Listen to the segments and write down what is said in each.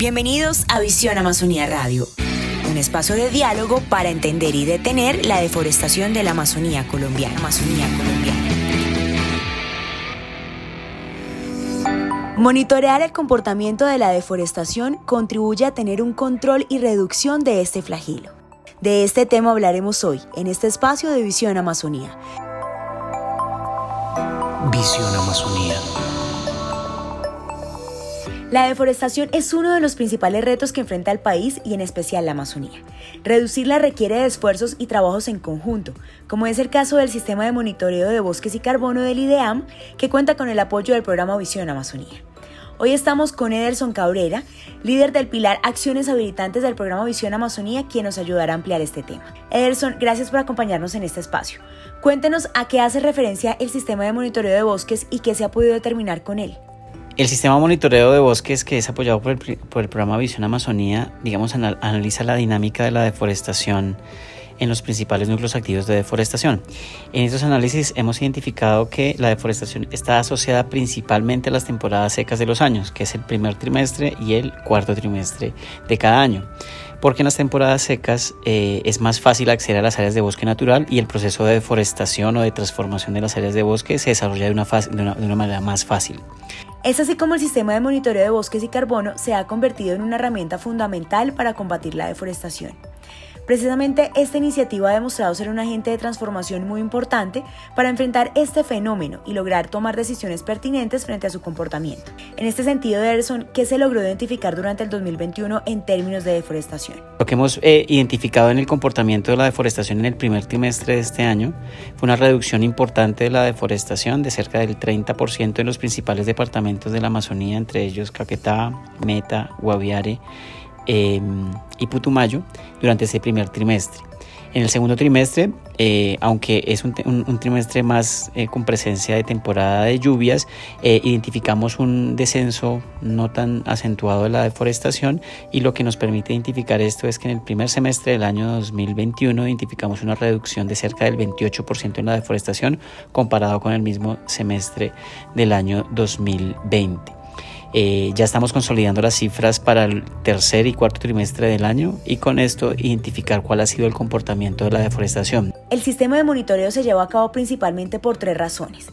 Bienvenidos a Visión Amazonía Radio, un espacio de diálogo para entender y detener la deforestación de la Amazonía colombiana. Monitorear el comportamiento de la deforestación contribuye a tener un control y reducción de este flagelo. De este tema hablaremos hoy en este espacio de Visión Amazonía. Visión Amazonía. La deforestación es uno de los principales retos que enfrenta el país y en especial la Amazonía. Reducirla requiere de esfuerzos y trabajos en conjunto, como es el caso del sistema de monitoreo de bosques y carbono del IDEAM, que cuenta con el apoyo del programa Visión Amazonía. Hoy estamos con Ederson Cabrera, líder del pilar Acciones Habilitantes del programa Visión Amazonía, quien nos ayudará a ampliar este tema. Ederson, gracias por acompañarnos en este espacio. Cuéntenos a qué hace referencia el sistema de monitoreo de bosques y qué se ha podido determinar con él. El sistema de monitoreo de bosques que es apoyado por el, por el programa Visión Amazonía, digamos, analiza la dinámica de la deforestación en los principales núcleos activos de deforestación. En estos análisis hemos identificado que la deforestación está asociada principalmente a las temporadas secas de los años, que es el primer trimestre y el cuarto trimestre de cada año porque en las temporadas secas eh, es más fácil acceder a las áreas de bosque natural y el proceso de deforestación o de transformación de las áreas de bosque se desarrolla de una, de una manera más fácil. Es así como el sistema de monitoreo de bosques y carbono se ha convertido en una herramienta fundamental para combatir la deforestación. Precisamente esta iniciativa ha demostrado ser un agente de transformación muy importante para enfrentar este fenómeno y lograr tomar decisiones pertinentes frente a su comportamiento. En este sentido, Ederson, ¿qué se logró identificar durante el 2021 en términos de deforestación? Lo que hemos eh, identificado en el comportamiento de la deforestación en el primer trimestre de este año fue una reducción importante de la deforestación de cerca del 30% en los principales departamentos de la Amazonía, entre ellos Caquetá, Meta, Guaviare Em, y Putumayo durante ese primer trimestre. En el segundo trimestre, eh, aunque es un, trimestre más eh, con presencia de temporada de lluvias, eh, identificamos un descenso no tan acentuado de la deforestación y lo que nos permite identificar esto es que en el primer semestre del año 2021 identificamos una reducción de cerca del 28% en la deforestación comparado con el mismo semestre del año 2020. Eh, ya estamos consolidando las cifras para el tercer y cuarto trimestre del año y con esto identificar cuál ha sido el comportamiento de la deforestación. El sistema de monitoreo se lleva a cabo principalmente por tres razones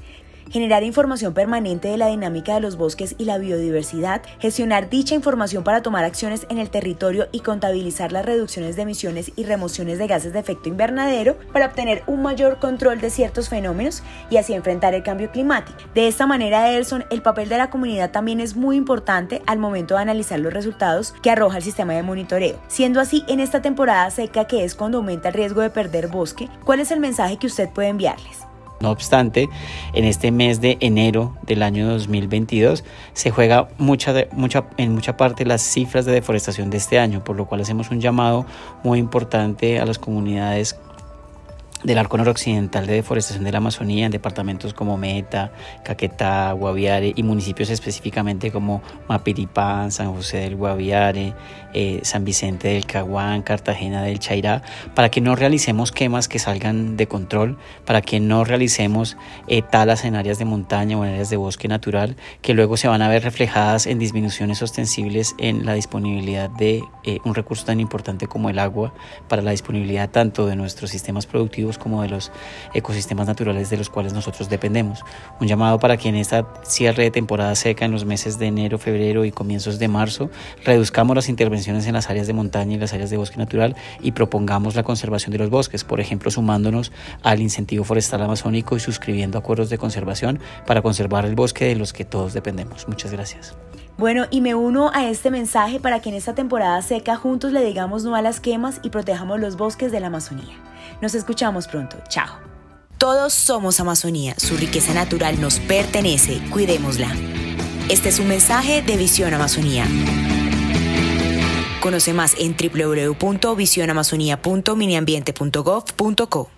generar información permanente de la dinámica de los bosques y la biodiversidad, gestionar dicha información para tomar acciones en el territorio y contabilizar las reducciones de emisiones y remociones de gases de efecto invernadero para obtener un mayor control de ciertos fenómenos y así enfrentar el cambio climático. De esta manera, Ederson, el papel de la comunidad también es muy importante al momento de analizar los resultados que arroja el sistema de monitoreo. Siendo así, en esta temporada seca que es cuando aumenta el riesgo de perder bosque, ¿cuál es el mensaje que usted puede enviarles? No obstante, en este mes de enero del año 2022 se juega mucha, mucha, en mucha parte las cifras de deforestación de este año, por lo cual hacemos un llamado muy importante a las comunidades del arco noroccidental de deforestación de la Amazonía en departamentos como Meta, Caquetá, Guaviare y municipios específicamente como Mapiripán, San José del Guaviare, eh, San Vicente del Caguán, Cartagena del Chairá, para que no realicemos quemas que salgan de control, para que no realicemos eh, talas en áreas de montaña o en áreas de bosque natural que luego se van a ver reflejadas en disminuciones ostensibles en la disponibilidad de eh, un recurso tan importante como el agua para la disponibilidad tanto de nuestros sistemas productivos como de los ecosistemas naturales de los cuales nosotros dependemos. Un llamado para que en esta cierre de temporada seca en los meses de enero, febrero y comienzos de marzo reduzcamos las intervenciones en las áreas de montaña y las áreas de bosque natural y propongamos la conservación de los bosques, por ejemplo, sumándonos al incentivo forestal amazónico y suscribiendo acuerdos de conservación para conservar el bosque de los que todos dependemos. Muchas gracias. Bueno, y me uno a este mensaje para que en esta temporada seca juntos le digamos no a las quemas y protejamos los bosques de la Amazonía. Nos escuchamos pronto. Chao. Todos somos Amazonía. Su riqueza natural nos pertenece. Cuidémosla. Este es un mensaje de Visión Amazonía. Conoce más en www.visionamazonía.miniambiente.gov.co.